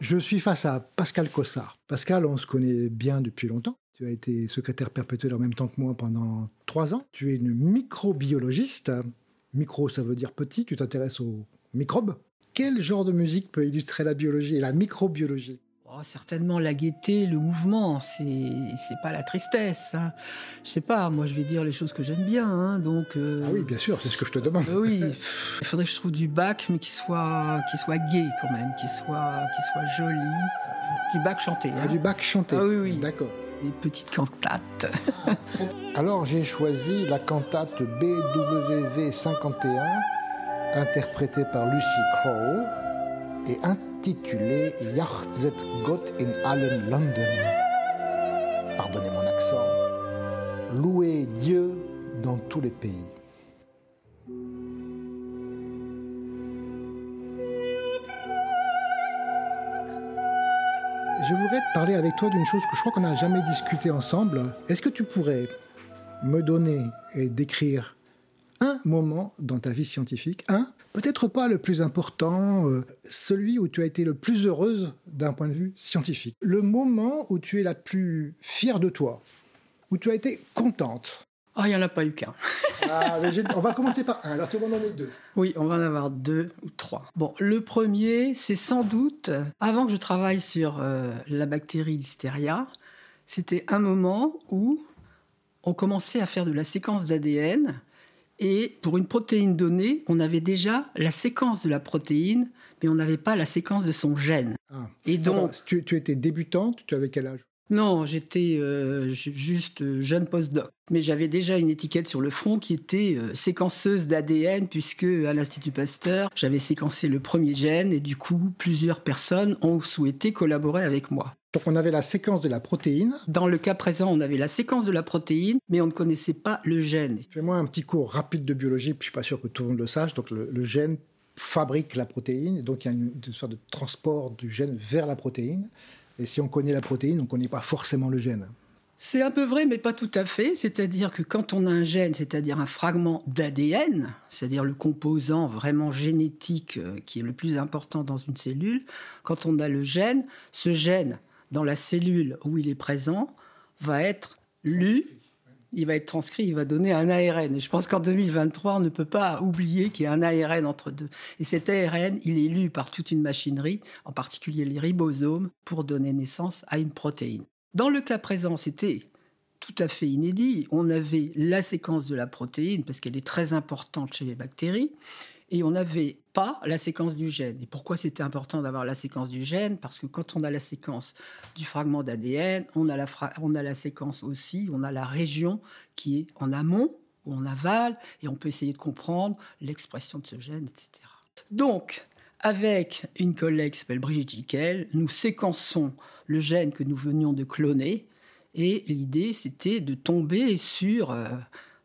Je suis face à Pascal Cossard. Pascal, on se connaît bien depuis longtemps. Tu as été secrétaire perpétuel en même temps que moi pendant trois ans. Tu es une microbiologiste. Micro, ça veut dire petit. Tu t'intéresses aux microbes. Quel genre de musique peut illustrer la biologie et la microbiologie? Oh, certainement la gaieté, le mouvement, c'est pas la tristesse. Hein. Je sais pas, moi je vais dire les choses que j'aime bien, hein, donc. euh, Ah oui, bien sûr, c'est ce que je te demande. euh, oui, il faudrait que je trouve du bac, mais qui soit qui soit gai quand même, qui soit qui soit joli, du bac chanté. Ah, hein. du bac chanté. Ah oui, oui. D'accord. Des petites cantates. Alors j'ai choisi la cantate BWV 51, interprétée par Lucy Crowe et intitulée Jachtzet Gott in allen Landen. Pardonnez mon accent. Louer Dieu dans tous les pays. Je voudrais te parler avec toi d'une chose que je crois qu'on n'a jamais discuté ensemble. Est-ce que tu pourrais me donner et décrire un moment dans ta vie scientifique, un, peut-être pas le plus important, euh, celui où tu as été le plus heureuse d'un point de vue scientifique. Le moment où tu es la plus fière de toi, où tu as été contente. Oh, il n'y en a pas eu qu'un. Ah, on va commencer par un, alors tu vas m'en donner deux. Oui, on va en avoir deux ou trois. Bon, le premier, c'est sans doute, avant que je travaille sur euh, la bactérie Listeria, c'était un moment où on commençait à faire de la séquence d'ADN et pour une protéine donnée, on avait déjà la séquence de la protéine, mais on n'avait pas la séquence de son gène. Ah. Et donc, Attends, tu, tu étais débutante, tu avais quel âge? Non, j'étais euh, ju- juste jeune postdoc. Mais j'avais déjà une étiquette sur le front qui était euh, séquenceuse d'ADN, puisque à l'Institut Pasteur, j'avais séquencé le premier gène et du coup, plusieurs personnes ont souhaité collaborer avec moi. Donc on avait la séquence de la protéine. Dans le cas présent, on avait la séquence de la protéine, mais on ne connaissait pas le gène. Fais-moi un petit cours rapide de biologie, puis je suis pas sûr que tout le monde le sache. Donc le, le gène fabrique la protéine, et donc il y a une, une sorte de transport du gène vers la protéine. Et si on connaît la protéine, on ne connaît pas forcément le gène. C'est un peu vrai, mais pas tout à fait. C'est-à-dire que quand on a un gène, c'est-à-dire un fragment d'ADN, c'est-à-dire le composant vraiment génétique euh, qui est le plus important dans une cellule, quand on a le gène, ce gène, dans la cellule où il est présent, va être lu, il va être transcrit, il va donner un ARN. Et je pense qu'en 2023, on ne peut pas oublier qu'il y a un ARN entre deux. Et cet ARN, il est lu par toute une machinerie, en particulier les ribosomes, pour donner naissance à une protéine. Dans le cas présent, c'était tout à fait inédit. On avait la séquence de la protéine, parce qu'elle est très importante chez les bactéries, et on n'avait pas la séquence du gène. Et pourquoi c'était important d'avoir la séquence du gène? Parce que quand on a la séquence du fragment d'ADN, on, a la on a la séquence aussi, on a la région qui est en amont ou en aval, et on peut essayer de comprendre l'expression de ce gène, etc. Donc, avec une collègue qui s'appelle Brigitte Jiquel, nous séquençons le gène que nous venions de cloner, et l'idée, c'était de tomber sur euh,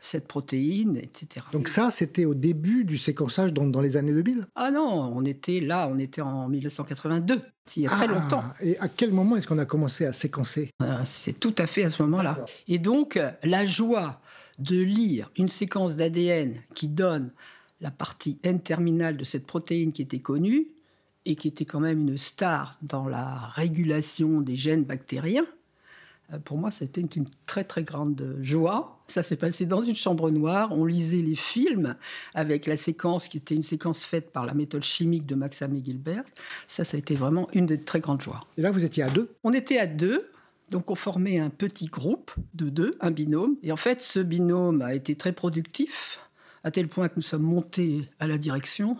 cette protéine, etc. Donc ça, c'était au début du séquençage dans, dans les années 2000 Ah non, on était là, on était en 1982, il y a très Ah, longtemps. Et à quel moment est-ce qu'on a commencé à séquencer? Euh, C'est tout à fait à ce moment-là. Et donc, la joie de lire une séquence d'ADN qui donne la partie N-terminale de cette protéine qui était connue et qui était quand même une star dans la régulation des gènes bactériens, pour moi, c'était une très très grande joie. Ça s'est passé dans une chambre noire. On lisait les films avec la séquence qui était une séquence faite par la méthode chimique de Max et Gilbert. Ça, ça a été vraiment une des très grandes joies. Et là, vous étiez à deux? On était à deux, donc on formait un petit groupe de deux, un binôme. Et en fait, ce binôme a été très productif, à tel point que nous sommes montés à la direction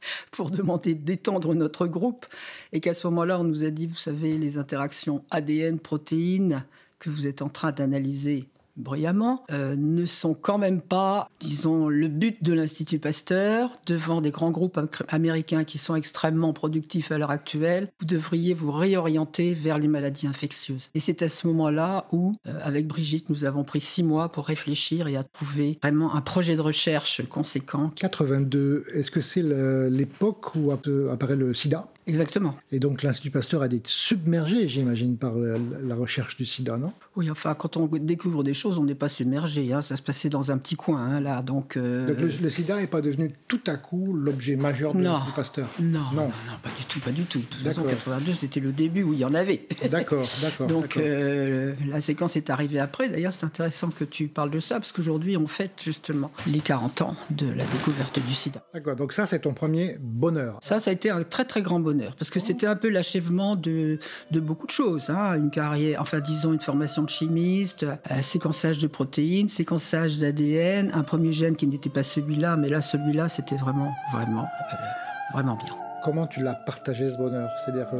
pour demander d'étendre notre groupe. Et qu'à ce moment-là, on nous a dit, vous savez, les interactions ADN-protéines que vous êtes en train d'analyser brillamment, euh, ne sont quand même pas, disons, le but de l'Institut Pasteur devant des grands groupes américains qui sont extrêmement productifs à l'heure actuelle. Vous devriez vous réorienter vers les maladies infectieuses. Et c'est à ce moment-là où, euh, avec Brigitte, nous avons pris six mois pour réfléchir et à trouver vraiment un projet de recherche conséquent. 82, est-ce que c'est l'époque où apparaît le sida? Exactement. Et donc l'Institut Pasteur a été submergé, j'imagine, par la, recherche du sida, non? Oui, enfin, quand on découvre des choses, on n'est pas submergé. Hein. Ça se passait dans un petit coin, hein, là. Donc, euh, le, sida n'est pas devenu tout à coup l'objet majeur de l'Institut Pasteur? Non, non, non, pas du tout, pas du tout. De toute façon, 82, c'était le début où il y en avait. D'accord, d'accord. donc euh, la séquence est arrivée après. D'ailleurs, c'est intéressant que tu parles de ça, parce qu'aujourd'hui, on fête justement les 40 ans de la découverte du sida. D'accord, donc ça, c'est ton premier bonheur. Ça, ça a été un très, très grand bonheur parce que c'était un peu l'achèvement de, beaucoup de choses. Hein. Une carrière, enfin disons une formation de chimiste, un séquençage de protéines, séquençage d'ADN, un premier gène qui n'était pas celui-là, mais là celui-là c'était vraiment, vraiment, euh, vraiment bien. Comment tu l'as partagé ce bonheur? C'est-à-dire que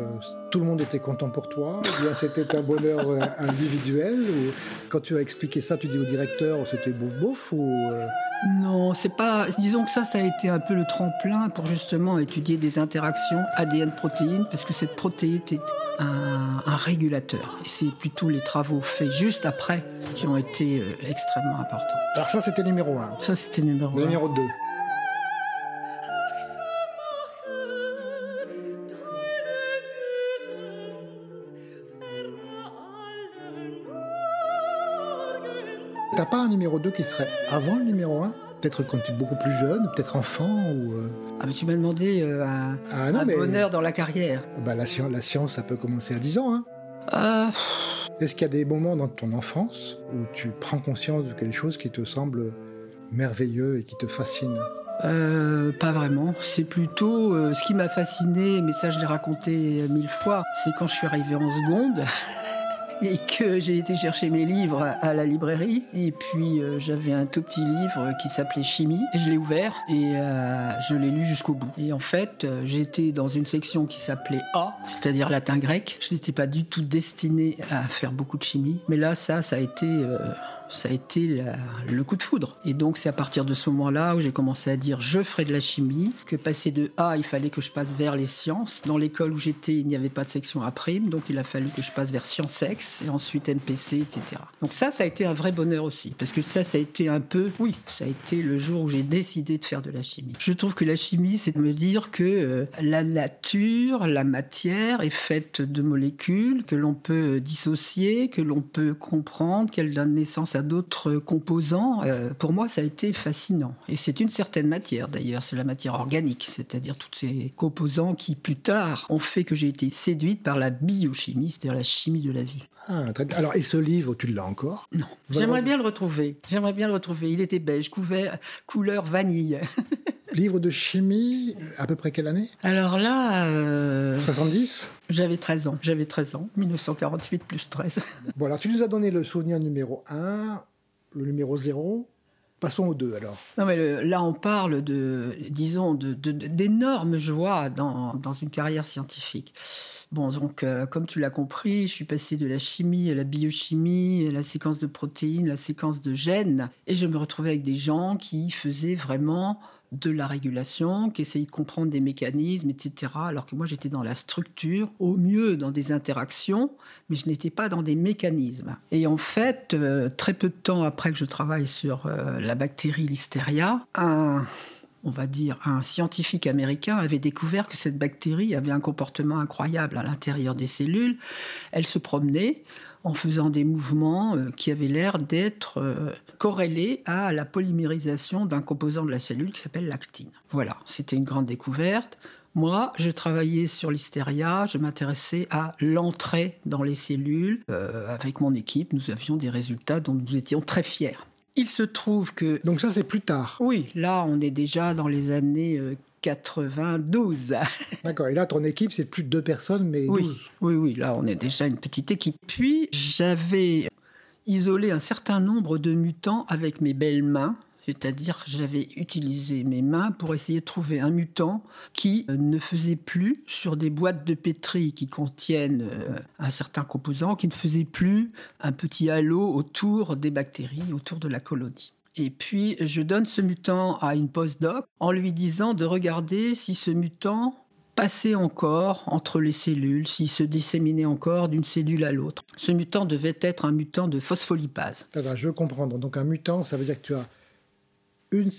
tout le monde était content pour toi ou bien c'était un bonheur euh, individuel ou Quand tu as expliqué ça, tu dis au directeur c'était bouf bouf ou euh? Non, c'est pas. Disons que ça, ça a été un peu le tremplin pour justement étudier des interactions ADN-protéines parce que cette protéine est un, régulateur. Et c'est plutôt les travaux faits juste après qui ont été euh, extrêmement importants. Alors ça, c'était numéro 1. Ça, c'était numéro 1. Numéro 2. T'as pas un numéro 2 qui serait avant le numéro 1 Peut-être quand tu es beaucoup plus jeune, peut-être enfant ou... Euh ah mais tu m'as demandé euh, un, ah bonheur dans la carrière. Bah, la, science, la science, ça peut commencer à 10 ans. Hein. Euh, Est-ce qu'il y a des moments dans ton enfance où tu prends conscience de quelque chose qui te semble merveilleux et qui te fascine? Pas vraiment. C'est plutôt ce qui m'a fasciné, mais ça je l'ai raconté mille fois, c'est quand je suis arrivé en seconde. et que j'ai été chercher mes livres à la librairie. Et puis euh, j'avais un tout petit livre qui s'appelait Chimie et je l'ai ouvert et euh, je l'ai lu jusqu'au bout. Et en fait, euh, j'étais dans une section qui s'appelait A, c'est-à-dire latin grec. Je n'étais pas du tout destiné à faire beaucoup de chimie, mais là ça, ça a été ça a été le coup de foudre. Et donc c'est à partir de ce moment-là où j'ai commencé à dire je ferai de la chimie, que passer de A, il fallait que je passe vers les sciences. Dans l'école où j'étais, il n'y avait pas de section A', donc il a fallu que je passe vers sciences X et ensuite MPC, etc. Donc ça, ça a été un vrai bonheur aussi, parce que ça, ça a été un peu, oui, ça a été le jour où j'ai décidé de faire de la chimie. Je trouve que la chimie, c'est de me dire que euh, la nature, la matière est faite de molécules que l'on peut dissocier, que l'on peut comprendre, qu'elle donne naissance à d'autres composants, euh, pour moi, ça a été fascinant. Et c'est une certaine matière, d'ailleurs, c'est la matière organique, c'est-à-dire tous ces composants qui, plus tard, ont fait que j'ai été séduite par la biochimie, c'est-à-dire la chimie de la vie. Ah, très bien. Alors, et ce livre, tu l'as encore? Non. J'aimerais bien le retrouver. J'aimerais bien le retrouver. Il était beige, couvert, couleur vanille. Livre de chimie, à peu près quelle année? Alors là... 70 euh, J'avais 13 ans. J'avais 13 ans. 1948 plus 13. Bon, alors tu nous as donné le souvenir numéro 1, le numéro 0. Passons au 2 alors. Non, mais là, on parle de, disons, d'énormes de, joies dans, dans, une carrière scientifique. Bon, donc, euh, comme tu l'as compris, je suis passé de la chimie à la biochimie, à la séquence de protéines, la séquence de gènes, et je me retrouvais avec des gens qui faisaient vraiment de la régulation, qui de comprendre des mécanismes, etc. Alors que moi, j'étais dans la structure, au mieux dans des interactions, mais je n'étais pas dans des mécanismes. Et en fait, euh, très peu de temps après que je travaille sur euh, la bactérie Listeria, un on va dire, un scientifique américain avait découvert que cette bactérie avait un comportement incroyable à l'intérieur des cellules. Elle se promenait, en faisant des mouvements euh, qui avaient l'air d'être euh, corrélés à la polymérisation d'un composant de la cellule qui s'appelle l'actine. Voilà, c'était une grande découverte. Moi, je travaillais sur l'hystéria, je m'intéressais à l'entrée dans les cellules. Euh, avec mon équipe, nous avions des résultats dont nous étions très fiers. Il se trouve que... Donc ça, c'est plus tard. Oui, là, on est déjà dans les années 92. D'accord. Et là, ton équipe, c'est plus de deux personnes, mais oui, Oui, oui, là, on est déjà une petite équipe. Puis, j'avais isolé un certain nombre de mutants avec mes belles mains. C'est-à-dire j'avais utilisé mes mains pour essayer de trouver un mutant qui euh, ne faisait plus sur des boîtes de pétri qui contiennent euh, un certain composant, qui ne faisait plus un petit halo autour des bactéries, autour de la colonie. Et puis je donne ce mutant à une postdoc en lui disant de regarder si ce mutant passait encore entre les cellules, s'il se disséminait encore d'une cellule à l'autre. Ce mutant devait être un mutant de phospholipase. je veux comprendre. Donc un mutant, ça veut dire que tu as une,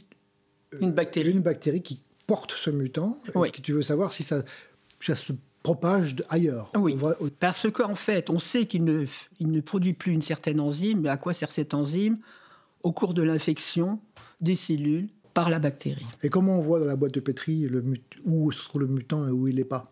une, bactérie. une bactérie qui porte ce mutant, oui. et que tu veux savoir si ça, se propage ailleurs. Oui, parce qu'en fait, on sait qu'il ne, il ne produit plus une certaine enzyme, mais à quoi sert cette enzyme? Au cours de l'infection des cellules par la bactérie. Et comment on voit dans la boîte de pétri le où se trouve le mutant et où il n'est pas?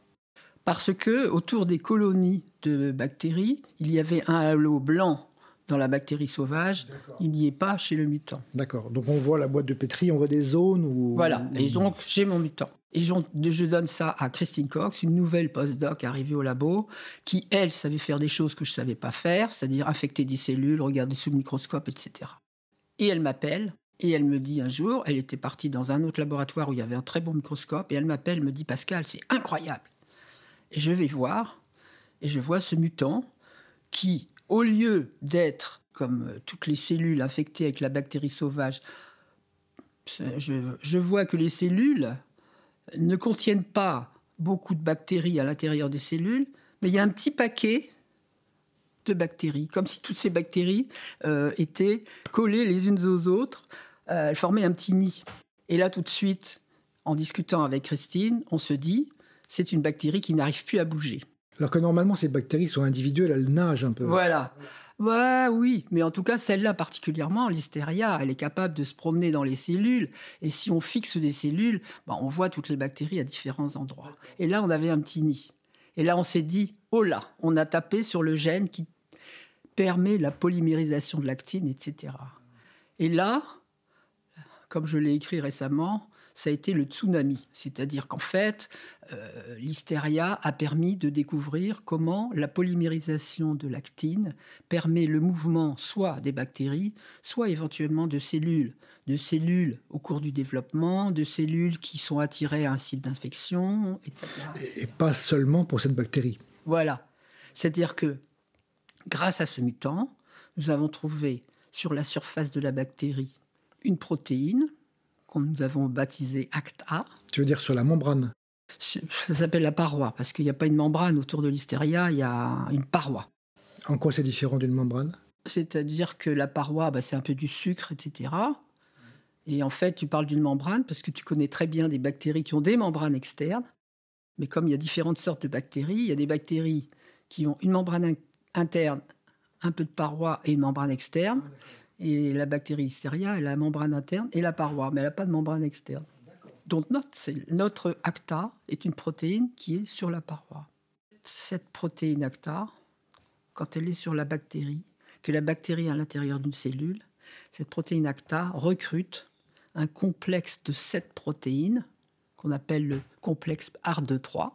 Parce que autour des colonies de bactéries, il y avait un halo blanc dans la bactérie sauvage, il n'y est pas chez le mutant. D'accord. Donc on voit la boîte de pétri, on voit des zones où... Voilà. Et donc j'ai mon mutant. Et je donne ça à Christine Cox, une nouvelle postdoc arrivée au labo, qui, elle, savait faire des choses que je ne savais pas faire, c'est-à-dire infecter des cellules, regarder sous le microscope, etc. Et elle m'appelle et elle me dit un jour, elle était partie dans un autre laboratoire où il y avait un très bon microscope, et elle m'appelle, me dit Pascal, c'est incroyable. Et je vais voir, et je vois ce mutant qui, au lieu d'être comme toutes les cellules infectées avec la bactérie sauvage, je, vois que les cellules ne contiennent pas beaucoup de bactéries à l'intérieur des cellules, mais il y a un petit paquet de bactéries, comme si toutes ces bactéries euh, étaient collées les unes aux autres euh, elle formait un petit nid. Et là, tout de suite, en discutant avec Christine, on se dit, c'est une bactérie qui n'arrive plus à bouger. Alors que normalement, ces bactéries sont individuelles, elles nagent un peu. Voilà. Ouais, oui, mais en tout cas, celle-là particulièrement, l'hystéria, elle est capable de se promener dans les cellules. Et si on fixe des cellules, ben, on voit toutes les bactéries à différents endroits. Et là, on avait un petit nid. Et là, on s'est dit, oh là, on a tapé sur le gène qui permet la polymérisation de l'actine, etc. Et là, comme je l'ai écrit récemment, ça a été le tsunami. C'est-à-dire qu'en fait, euh, l'hystéria a permis de découvrir comment la polymérisation de l'actine permet le mouvement soit des bactéries, soit éventuellement de cellules. De cellules au cours du développement, de cellules qui sont attirées à un site d'infection, etc. Et pas seulement pour cette bactérie. Voilà. C'est-à-dire que grâce à ce mutant, nous avons trouvé sur la surface de la bactérie une protéine qu'on nous avons baptisée ACTA. Tu veux dire sur la membrane? Ça s'appelle la paroi, parce qu'il n'y a pas une membrane autour de l'hystéria, il y a une paroi. En quoi c'est différent d'une membrane? C'est-à-dire que la paroi, bah, c'est un peu du sucre, etc. Et en fait, tu parles d'une membrane parce que tu connais très bien des bactéries qui ont des membranes externes. Mais comme il y a différentes sortes de bactéries, il y a des bactéries qui ont une membrane interne, un peu de paroi et une membrane externe. Et la bactérie Listeria, elle a la membrane interne et la paroi, mais elle n'a pas de membrane externe. Donc notre, notre ACTA est une protéine qui est sur la paroi. Cette protéine ACTA, quand elle est sur la bactérie, que la bactérie est à l'intérieur d'une cellule, cette protéine ACTA recrute un complexe de sept protéines qu'on appelle le complexe AR2-3.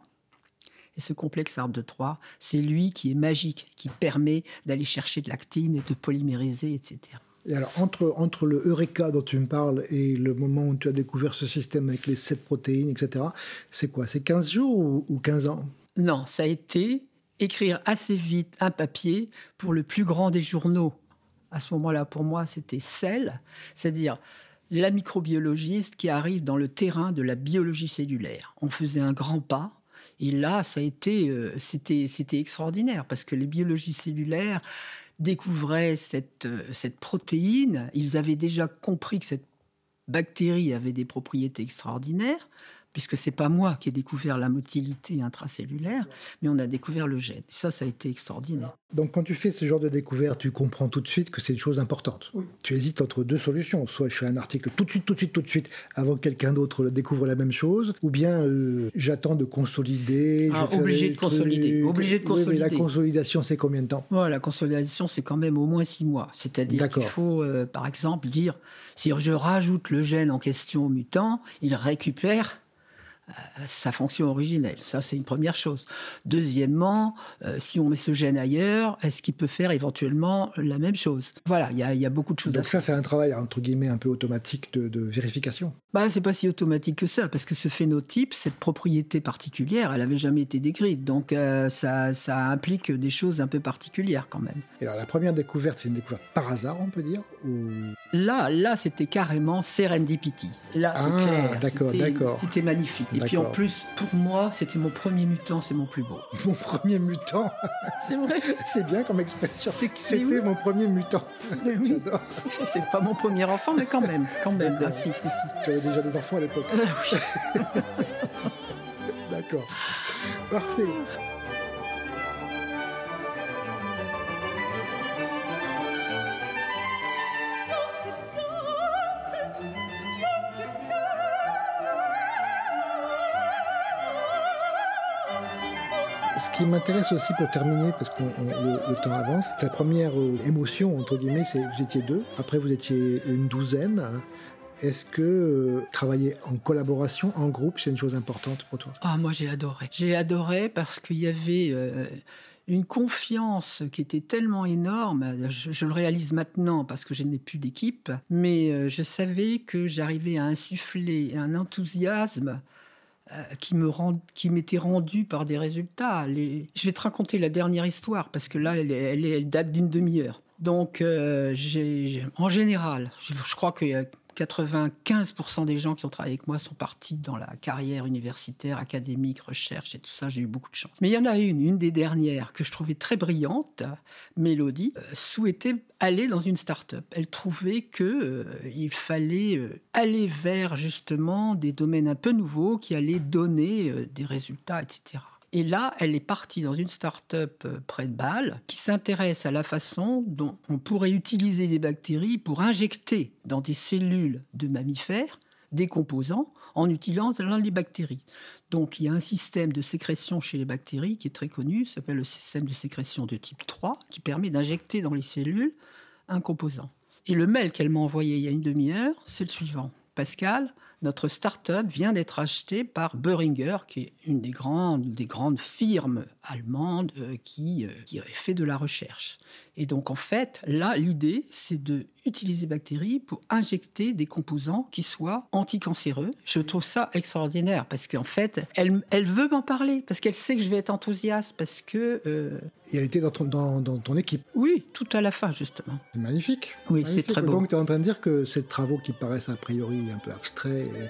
Et ce complexe AR2-3, c'est lui qui est magique, qui permet d'aller chercher de l'actine et de polymériser, etc. Alors, entre, le Eureka dont tu me parles et le moment où tu as découvert ce système avec les sept protéines, etc., c'est quoi? C'est 15 jours ou, 15 ans? Non, ça a été écrire assez vite un papier pour le plus grand des journaux. À ce moment-là, pour moi, c'était Cell, c'est-à-dire la microbiologiste qui arrive dans le terrain de la biologie cellulaire. On faisait un grand pas. Et là, ça a été, euh, c'était, c'était extraordinaire parce que les biologies cellulaires, découvraient cette, euh, cette protéine, ils avaient déjà compris que cette bactérie avait des propriétés extraordinaires puisque c'est pas moi qui ai découvert la motilité intracellulaire, mais on a découvert le gène. ça, ça a été extraordinaire. Donc quand tu fais ce genre de découverte, tu comprends tout de suite que c'est une chose importante. Tu hésites entre deux solutions. Soit je fais un article tout de suite, tout de suite, tout de suite, avant que quelqu'un d'autre découvre la même chose, ou bien euh, j'attends de consolider. Ah, obligé de consolider. Obligé de consolider. mais la consolidation, c'est combien de temps? La consolidation, c'est quand même au moins six mois. C'est-à-dire qu'il faut, euh, par exemple, dire si je rajoute le gène en question au mutant, il récupère sa fonction originelle. Ça, c'est une première chose. Deuxièmement, euh, si on met ce gène ailleurs, est-ce qu'il peut faire éventuellement la même chose? Voilà, il y, a beaucoup de choses. Donc ça, c'est un travail entre guillemets un peu automatique de, vérification. Bah, c'est pas si automatique que ça, parce que ce phénotype, cette propriété particulière, elle avait jamais été décrite. Donc euh, ça, ça implique des choses un peu particulières quand même. Et alors la première découverte, c'est une découverte par hasard, on peut dire ou... Là, là, c'était carrément serendipity. Là, c'est ah, clair. D'accord, d'accord. C'était magnifique. Et puis en plus, pour moi, c'était mon premier mutant, c'est mon plus beau. Mon premier mutant C'est vrai C'est bien comme expression. C'était mon premier mutant. J'adore. C'est pas mon premier enfant, mais quand même. Quand même. Ah, si, si, si. Tu avais déjà des enfants à l'époque. Euh, oui. d'accord. Parfait. Ce qui m'intéresse aussi pour terminer, parce que le, temps avance, la première euh, émotion, entre guillemets, c'est vous étiez deux. Après, vous étiez une douzaine. Est-ce que euh, travailler en collaboration, en groupe, c'est une chose importante pour toi? Ah, moi j'ai adoré. J'ai adoré parce qu'il y avait euh, une confiance qui était tellement énorme. Je, je, le réalise maintenant parce que je n'ai plus d'équipe, mais je savais que j'arrivais à insuffler un enthousiasme qui me rend, qui m'était rendu par des résultats. Je vais te raconter la dernière histoire parce que là, elle, date d'une demi-heure. Donc, euh, en général, je, je crois y a 95% des gens qui ont travaillé avec moi sont partis dans la carrière universitaire, académique, recherche et tout ça. J'ai eu beaucoup de chance. Mais il y en a une, une des dernières, que je trouvais très brillante, Mélodie, euh, souhaitait aller dans une start-up. Elle trouvait qu'il euh, fallait euh, aller vers justement des domaines un peu nouveaux qui allaient donner des résultats, etc. Et là, elle est partie dans une start-up euh, près de Bâle qui s'intéresse à la façon dont on pourrait utiliser des bactéries pour injecter dans des cellules de mammifères des composants en utilisant les bactéries. Donc il y a un système de sécrétion chez les bactéries qui est très connu, s'appelle le système de sécrétion de type 3, qui permet d'injecter dans les cellules un composant. Et le mail qu'elle m'a envoyé il y a une demi-heure, c'est le suivant. Pascal, notre start-up vient d'être achetée par Boehringer, qui est une des grandes, des grandes firmes allemandes euh, qui, euh, qui fait de la recherche. Et donc, en fait, là, l'idée, c'est de utiliser bactéries pour injecter des composants qui soient anticancéreux. Je trouve ça extraordinaire parce qu'en fait, elle, elle veut m'en parler parce qu'elle sait que je vais être enthousiaste parce que. Euh... Et elle était dans ton, dans, dans ton équipe. Oui, tout à la fin justement. C'est magnifique. Oui, c'est très beau. Donc, tu es en train de dire que ces travaux qui paraissent a priori un peu abstraits et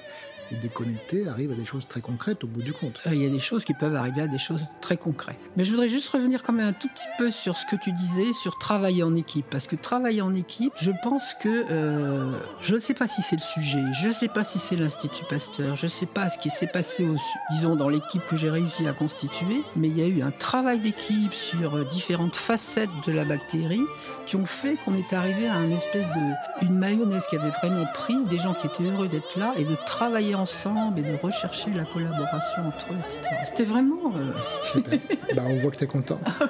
déconnecté arrive à des choses très concrètes au bout du compte. Euh, il y a des choses qui peuvent arriver à des choses très concrètes. Mais je voudrais juste revenir quand même un tout petit peu sur ce que tu disais sur travailler en équipe. Parce que travailler en équipe, je pense que euh, je ne sais pas si c'est le sujet, je ne sais pas si c'est l'Institut Pasteur, je ne sais pas ce qui s'est passé, disons, dans l'équipe que j'ai réussi à constituer, mais il y a eu un travail d'équipe sur euh, différentes facettes de la bactérie qui ont fait qu'on est arrivé à une espèce de une mayonnaise qui avait vraiment pris, des gens qui étaient heureux d'être là et de travailler ensemble et de rechercher la collaboration entre eux, etc. C'était vraiment. Euh, bah, on voit que tu es contente. Ah